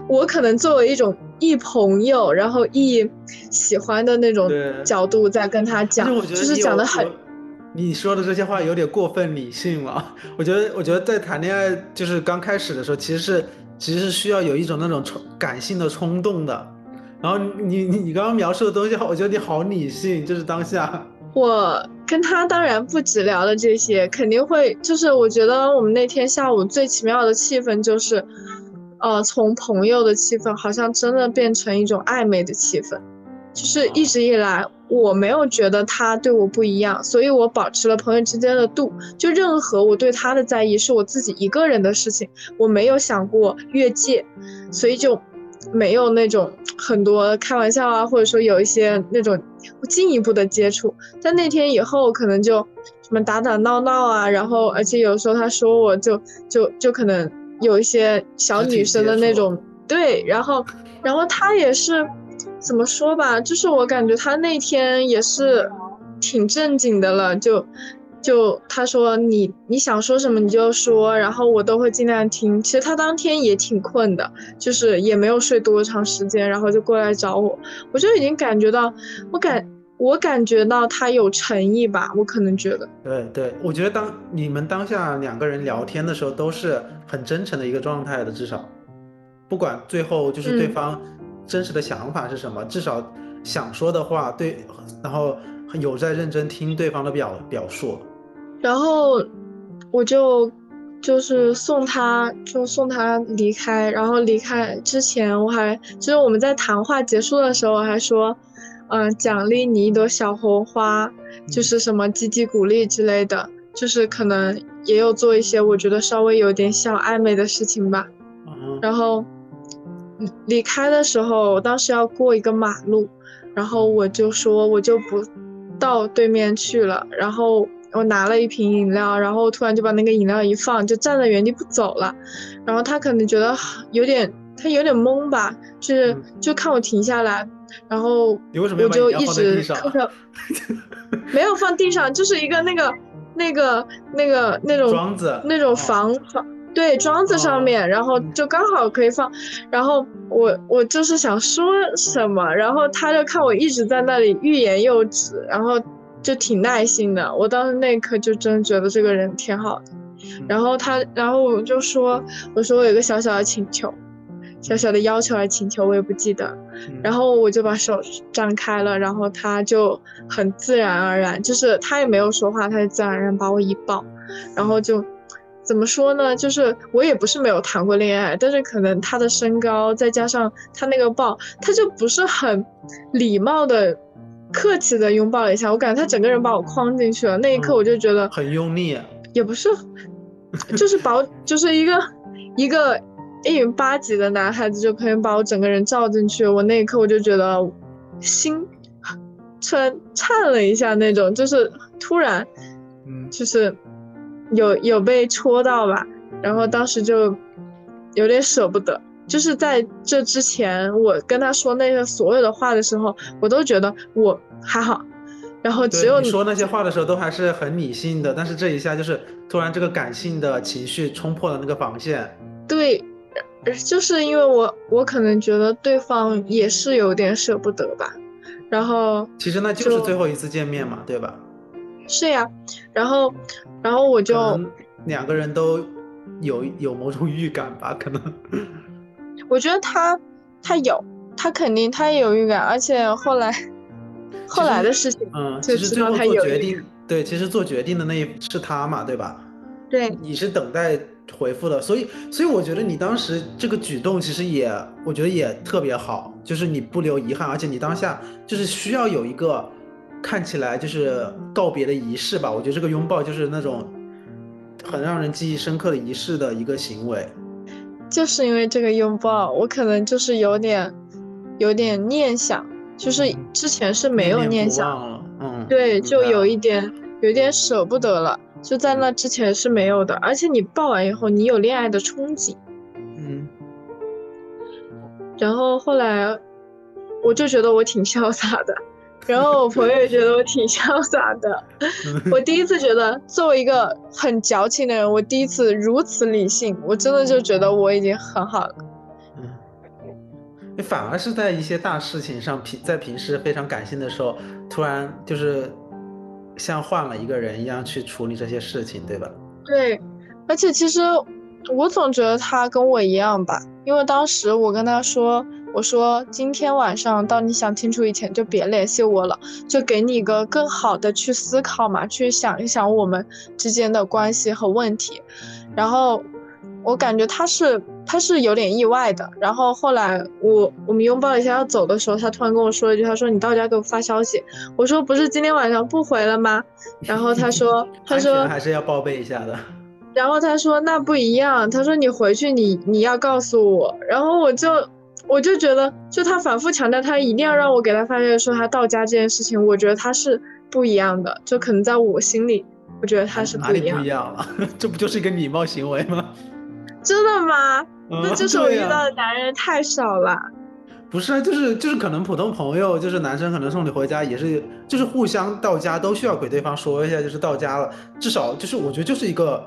我可能作为一种一朋友，然后一喜欢的那种角度在跟他讲，就是讲的很。你说的这些话有点过分理性了。我觉得，我觉得在谈恋爱就是刚开始的时候，其实是其实是需要有一种那种冲感性的冲动的。然后你你你刚刚描述的东西，我觉得你好理性，就是当下。我跟他当然不止聊了这些，肯定会就是我觉得我们那天下午最奇妙的气氛就是，呃，从朋友的气氛好像真的变成一种暧昧的气氛，就是一直以来我没有觉得他对我不一样，所以我保持了朋友之间的度，就任何我对他的在意是我自己一个人的事情，我没有想过越界，所以就。没有那种很多开玩笑啊，或者说有一些那种进一步的接触，在那天以后可能就什么打打闹闹啊，然后而且有时候他说我就就就可能有一些小女生的那种对，然后然后他也是怎么说吧，就是我感觉他那天也是挺正经的了，就。就他说你你想说什么你就说，然后我都会尽量听。其实他当天也挺困的，就是也没有睡多长时间，然后就过来找我。我就已经感觉到，我感我感觉到他有诚意吧，我可能觉得。对对，我觉得当你们当下两个人聊天的时候，都是很真诚的一个状态的，至少。不管最后就是对方真实的想法是什么，至少想说的话对，然后有在认真听对方的表表述。然后我就就是送他，就送他离开。然后离开之前，我还就是我们在谈话结束的时候还说，嗯，奖励你一朵小红花，就是什么积极鼓励之类的，就是可能也有做一些我觉得稍微有点小暧昧的事情吧。然后离开的时候，我当时要过一个马路，然后我就说我就不到对面去了，然后。我拿了一瓶饮料，然后突然就把那个饮料一放，就站在原地不走了。然后他可能觉得有点，他有点懵吧，就是就看我停下来，然后我就一直没有放地上，就是一个那个那个那个那种桩子，那种房房对桩子上面，然后就刚好可以放。然后我我就是想说什么，然后他就看我一直在那里欲言又止，然后。就挺耐心的，我当时那一刻就真觉得这个人挺好的。然后他，然后我就说，我说我有个小小的请求，小小的要求还是请求，我也不记得。然后我就把手张开了，然后他就很自然而然，就是他也没有说话，他就自然而然把我一抱，然后就怎么说呢？就是我也不是没有谈过恋爱，但是可能他的身高再加上他那个抱，他就不是很礼貌的。客气的拥抱了一下，我感觉他整个人把我框进去了。那一刻我就觉得很用力，也不是，就是把我就是一个一个一米八几的男孩子就可以把我整个人罩进去。我那一刻我就觉得心突然颤了一下，那种就是突然，嗯，就是有有被戳到吧。然后当时就有点舍不得。就是在这之前，我跟他说那些所有的话的时候，我都觉得我还好。然后只有你说那些话的时候，都还是很理性的。但是这一下就是突然这个感性的情绪冲破了那个防线。对，就是因为我我可能觉得对方也是有点舍不得吧。然后其实那就是最后一次见面嘛，对吧？是呀。然后然后我就两个人都有有某种预感吧，可能。我觉得他，他有，他肯定他也有预感，而且后来，<laughs> 后来的事情，嗯，其实最后做决定，对，其实做决定的那是他嘛，对吧？对，你是等待回复的，所以，所以我觉得你当时这个举动其实也，我觉得也特别好，就是你不留遗憾，而且你当下就是需要有一个看起来就是告别的仪式吧，我觉得这个拥抱就是那种很让人记忆深刻的仪式的一个行为。就是因为这个拥抱，我可能就是有点，有点念想，就是之前是没有念想，嗯，对，就有一点，有点舍不得了，就在那之前是没有的。而且你抱完以后，你有恋爱的憧憬，嗯，然后后来，我就觉得我挺潇洒的。然后我朋友也觉得我挺潇洒的，<laughs> 我第一次觉得作为一个很矫情的人，我第一次如此理性，我真的就觉得我已经很好了。嗯，你反而是在一些大事情上平在平时非常感性的时候，突然就是像换了一个人一样去处理这些事情，对吧？对，而且其实我总觉得他跟我一样吧，因为当时我跟他说。我说今天晚上到你想清楚以前就别联系我了，就给你一个更好的去思考嘛，去想一想我们之间的关系和问题。然后我感觉他是他是有点意外的。然后后来我我们拥抱一下要走的时候，他突然跟我说了一句，他说你到家给我发消息。我说不是今天晚上不回了吗？然后他说 <laughs> 他说还是要报备一下的。然后他说那不一样，他说你回去你你要告诉我。然后我就。我就觉得，就他反复强调，他一定要让我给他发消息说他到家这件事情，我觉得他是不一样的。就可能在我心里，我觉得他是不一样。不一样了？<laughs> 这不就是一个礼貌行为吗？<laughs> 真的吗？那就是 <laughs> 我遇到的男人太少了。不是啊，就是就是可能普通朋友，就是男生可能送你回家也是，就是互相到家都需要给对方说一下，就是到家了，至少就是我觉得就是一个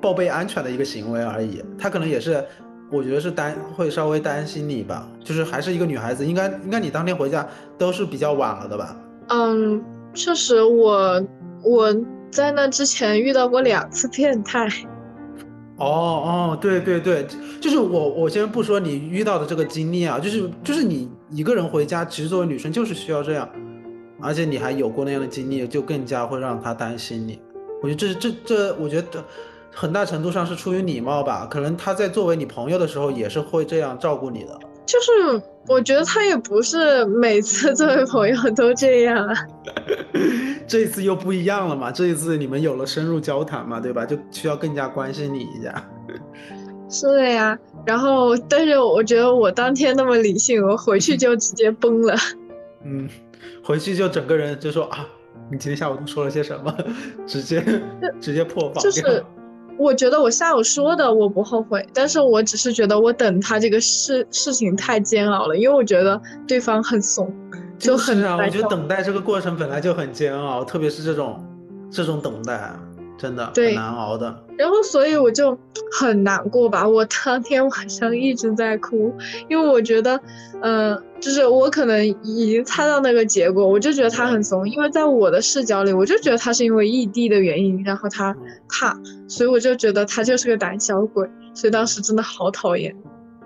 报备安全的一个行为而已。他可能也是。我觉得是担会稍微担心你吧，就是还是一个女孩子，应该应该你当天回家都是比较晚了的吧？嗯，确实，我我在那之前遇到过两次变态。<laughs> 哦哦，对对对，就是我我先不说你遇到的这个经历啊，就是就是你一个人回家，其实作为女生就是需要这样，而且你还有过那样的经历，就更加会让他担心你。我觉得这是这这，我觉得很大程度上是出于礼貌吧，可能他在作为你朋友的时候也是会这样照顾你的。就是我觉得他也不是每次作为朋友都这样啊。<laughs> 这一次又不一样了嘛？这一次你们有了深入交谈嘛，对吧？就需要更加关心你一下。<laughs> 是的呀，然后但是我觉得我当天那么理性，我回去就直接崩了。嗯，回去就整个人就说啊，你今天下午都说了些什么？<laughs> 直接直接破防。就是，我觉得我下午说的我不后悔，但是我只是觉得我等他这个事事情太煎熬了，因为我觉得对方很怂。就是啊，我觉得等待这个过程本来就很煎熬，特别是这种这种等待，真的很难熬的。然后，所以我就很难过吧。我当天晚上一直在哭，因为我觉得，嗯，就是我可能已经猜到那个结果，我就觉得他很怂。因为在我的视角里，我就觉得他是因为异地的原因，然后他怕，所以我就觉得他就是个胆小鬼。所以当时真的好讨厌。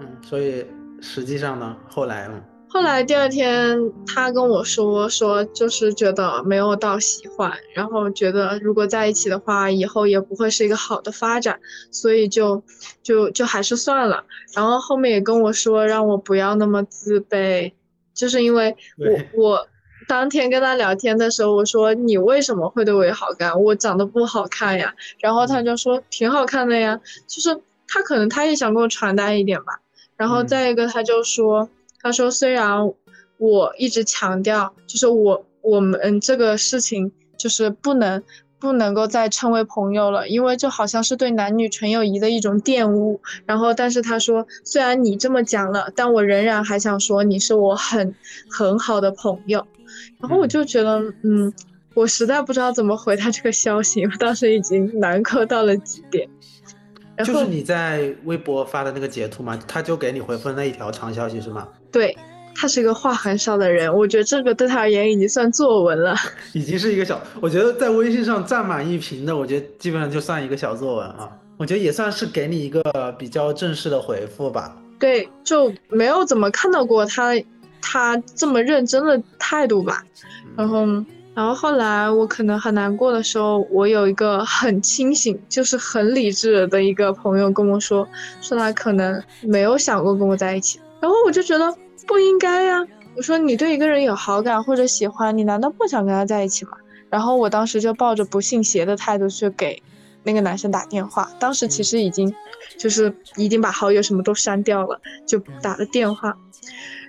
嗯，所以实际上呢，后来呢？后来第二天，他跟我说说，就是觉得没有到喜欢，然后觉得如果在一起的话，以后也不会是一个好的发展，所以就就就还是算了。然后后面也跟我说，让我不要那么自卑，就是因为我我当天跟他聊天的时候，我说你为什么会对我有好感？我长得不好看呀。然后他就说挺好看的呀，就是他可能他也想给我传达一点吧。然后再一个他就说。他说：“虽然我一直强调，就是我我们这个事情就是不能不能够再称为朋友了，因为就好像是对男女纯友谊的一种玷污。然后，但是他说，虽然你这么讲了，但我仍然还想说你是我很很好的朋友。然后我就觉得，嗯，我实在不知道怎么回他这个消息，我当时已经难过到了极点。就是你在微博发的那个截图嘛，他就给你回复那一条长消息是吗？”对他是一个话很少的人，我觉得这个对他而言已经算作文了，<laughs> 已经是一个小。我觉得在微信上占满一屏的，我觉得基本上就算一个小作文啊。我觉得也算是给你一个比较正式的回复吧。对，就没有怎么看到过他他这么认真的态度吧。然后，然后后来我可能很难过的时候，我有一个很清醒，就是很理智的一个朋友跟我说，说他可能没有想过跟我在一起。然后我就觉得不应该呀，我说你对一个人有好感或者喜欢，你难道不想跟他在一起吗？然后我当时就抱着不信邪的态度去给那个男生打电话，当时其实已经就是已经把好友什么都删掉了，就打了电话，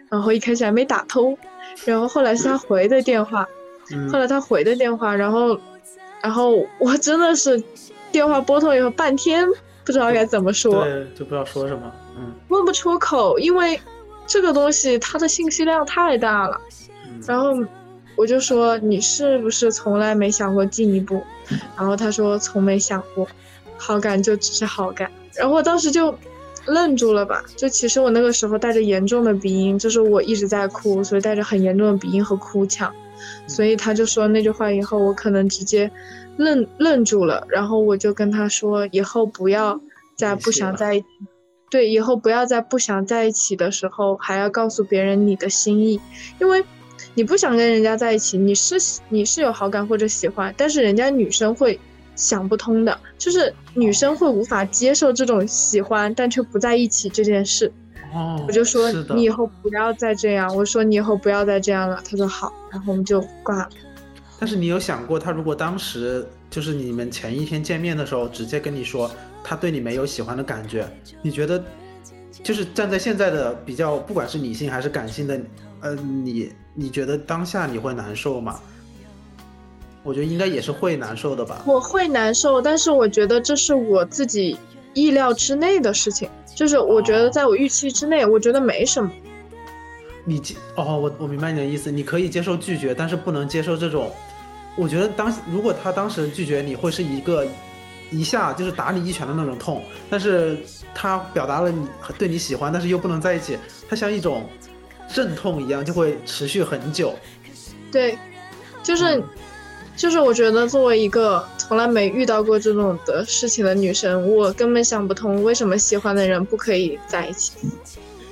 然后一开始还没打通，然后后来是他回的电话，后来他回的电话，然后然后我真的是电话拨通以后半天不知道该怎么说，对，就不知道说什么。嗯问不出口，因为这个东西它的信息量太大了。然后我就说你是不是从来没想过进一步？然后他说从没想过，好感就只是好感。然后我当时就愣住了吧？就其实我那个时候带着严重的鼻音，就是我一直在哭，所以带着很严重的鼻音和哭腔。所以他就说那句话以后，我可能直接愣愣住了。然后我就跟他说以后不要再不想在一起。对，以后不要在不想在一起的时候还要告诉别人你的心意，因为你不想跟人家在一起，你是你是有好感或者喜欢，但是人家女生会想不通的，就是女生会无法接受这种喜欢但却不在一起这件事。哦，我就说你以后不要再这样，我说你以后不要再这样了，他说好，然后我们就挂了。但是你有想过，他如果当时就是你们前一天见面的时候直接跟你说。他对你没有喜欢的感觉，你觉得，就是站在现在的比较，不管是理性还是感性的，呃，你你觉得当下你会难受吗？我觉得应该也是会难受的吧。我会难受，但是我觉得这是我自己意料之内的事情，就是我觉得在我预期之内，我觉得没什么。你接哦，我我明白你的意思，你可以接受拒绝，但是不能接受这种。我觉得当如果他当时拒绝你会是一个。一下就是打你一拳的那种痛，但是他表达了你对你喜欢，但是又不能在一起，它像一种阵痛一样，就会持续很久。对，就是就是我觉得作为一个从来没遇到过这种的事情的女生，我根本想不通为什么喜欢的人不可以在一起。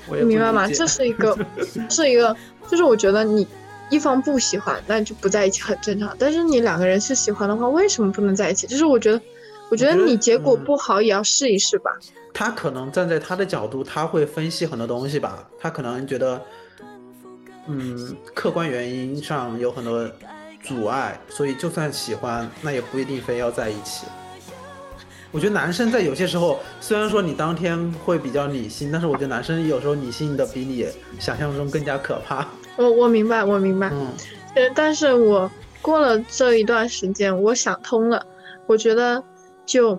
你明白吗？这是一个，<laughs> 是一个，就是我觉得你一方不喜欢，那就不在一起很正常。但是你两个人是喜欢的话，为什么不能在一起？就是我觉得，我觉得你结果不好也要试一试吧。他可能站在他的角度，他会分析很多东西吧。他可能觉得，嗯，客观原因上有很多阻碍，所以就算喜欢，那也不一定非要在一起。我觉得男生在有些时候，虽然说你当天会比较理性，但是我觉得男生有时候理性的比你想象中更加可怕。我我明白，我明白。嗯，呃，但是我过了这一段时间，我想通了，我觉得就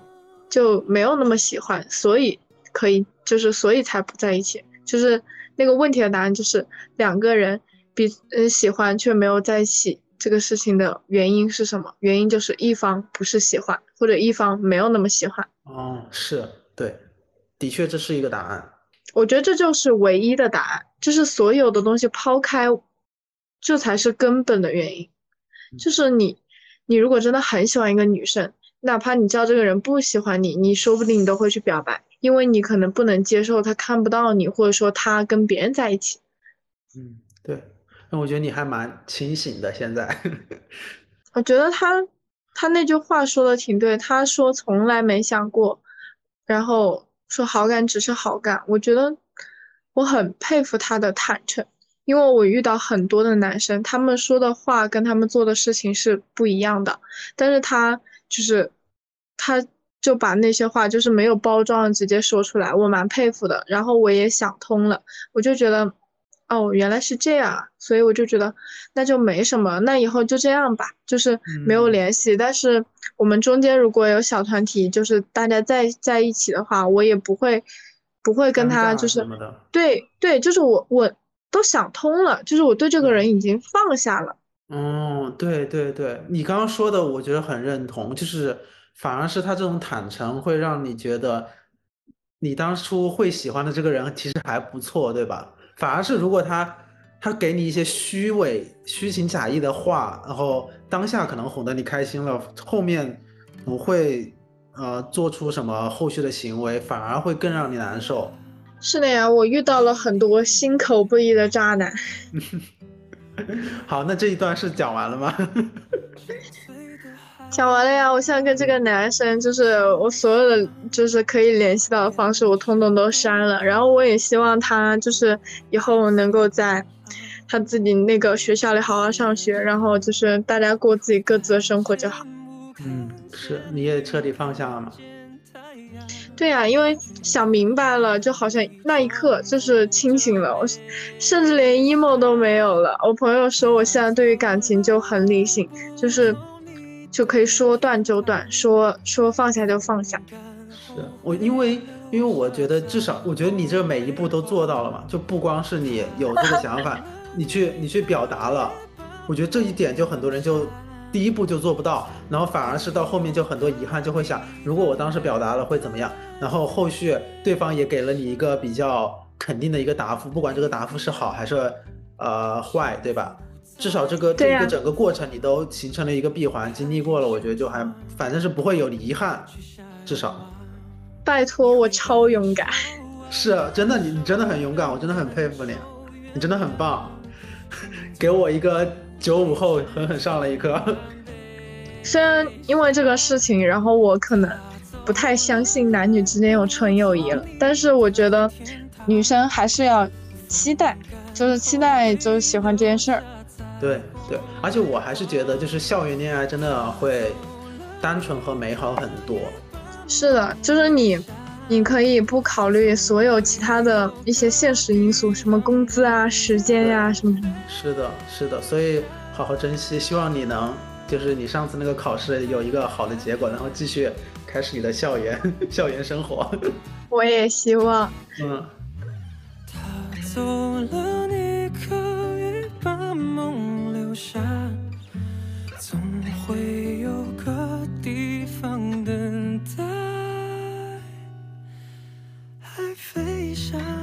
就没有那么喜欢，所以可以就是所以才不在一起。就是那个问题的答案就是两个人比嗯喜欢却没有在一起。这个事情的原因是什么？原因就是一方不是喜欢，或者一方没有那么喜欢。哦，是对，的确这是一个答案。我觉得这就是唯一的答案，就是所有的东西抛开，这才是根本的原因。就是你，你如果真的很喜欢一个女生，哪怕你知道这个人不喜欢你，你说不定你都会去表白，因为你可能不能接受他看不到你，或者说他跟别人在一起。嗯，对。那我觉得你还蛮清醒的，现在。我觉得他他那句话说的挺对，他说从来没想过，然后说好感只是好感。我觉得我很佩服他的坦诚，因为我遇到很多的男生，他们说的话跟他们做的事情是不一样的，但是他就是他就把那些话就是没有包装直接说出来，我蛮佩服的。然后我也想通了，我就觉得。哦，原来是这样，所以我就觉得那就没什么，那以后就这样吧，就是没有联系。但是我们中间如果有小团体，就是大家在在一起的话，我也不会不会跟他就是对对，就是我我都想通了，就是我对这个人已经放下了。哦，对对对，你刚刚说的我觉得很认同，就是反而是他这种坦诚会让你觉得你当初会喜欢的这个人其实还不错，对吧？反而是，如果他他给你一些虚伪、虚情假意的话，然后当下可能哄得你开心了，后面不会呃做出什么后续的行为，反而会更让你难受。是的呀，我遇到了很多心口不一的渣男。<laughs> <laughs> 好，那这一段是讲完了吗？<laughs> 讲完了呀，我现在跟这个男生，就是我所有的就是可以联系到的方式，我通通都删了。然后我也希望他就是以后能够在他自己那个学校里好好上学，然后就是大家过自己各自的生活就好。嗯，是，你也彻底放下了吗？对呀，因为想明白了，就好像那一刻就是清醒了，我甚至连 emo 都没有了。我朋友说我现在对于感情就很理性，就是。就可以说断就断，说说放下就放下。是我，因为因为我觉得至少，我觉得你这每一步都做到了嘛，就不光是你有这个想法，<laughs> 你去你去表达了，我觉得这一点就很多人就第一步就做不到，然后反而是到后面就很多遗憾，就会想，如果我当时表达了会怎么样？然后后续对方也给了你一个比较肯定的一个答复，不管这个答复是好还是呃坏，对吧？至少这个这个整个过程你都形成了一个闭环，经历过了，我觉得就还反正是不会有遗憾，至少。拜托，我超勇敢。是，真的，你你真的很勇敢，我真的很佩服你，你真的很棒，给我一个九五后狠狠上了一课。虽然因为这个事情，然后我可能不太相信男女之间有纯友谊了，但是我觉得女生还是要期待，就是期待，就是喜欢这件事儿。对对，而且我还是觉得，就是校园恋爱真的会单纯和美好很多。是的，就是你，你可以不考虑所有其他的一些现实因素，什么工资啊、时间呀，什么什么。是的，是的，所以好好珍惜。希望你能，就是你上次那个考试有一个好的结果，然后继续开始你的校园 <laughs> 校园生活。<laughs> 我也希望。嗯。留 child.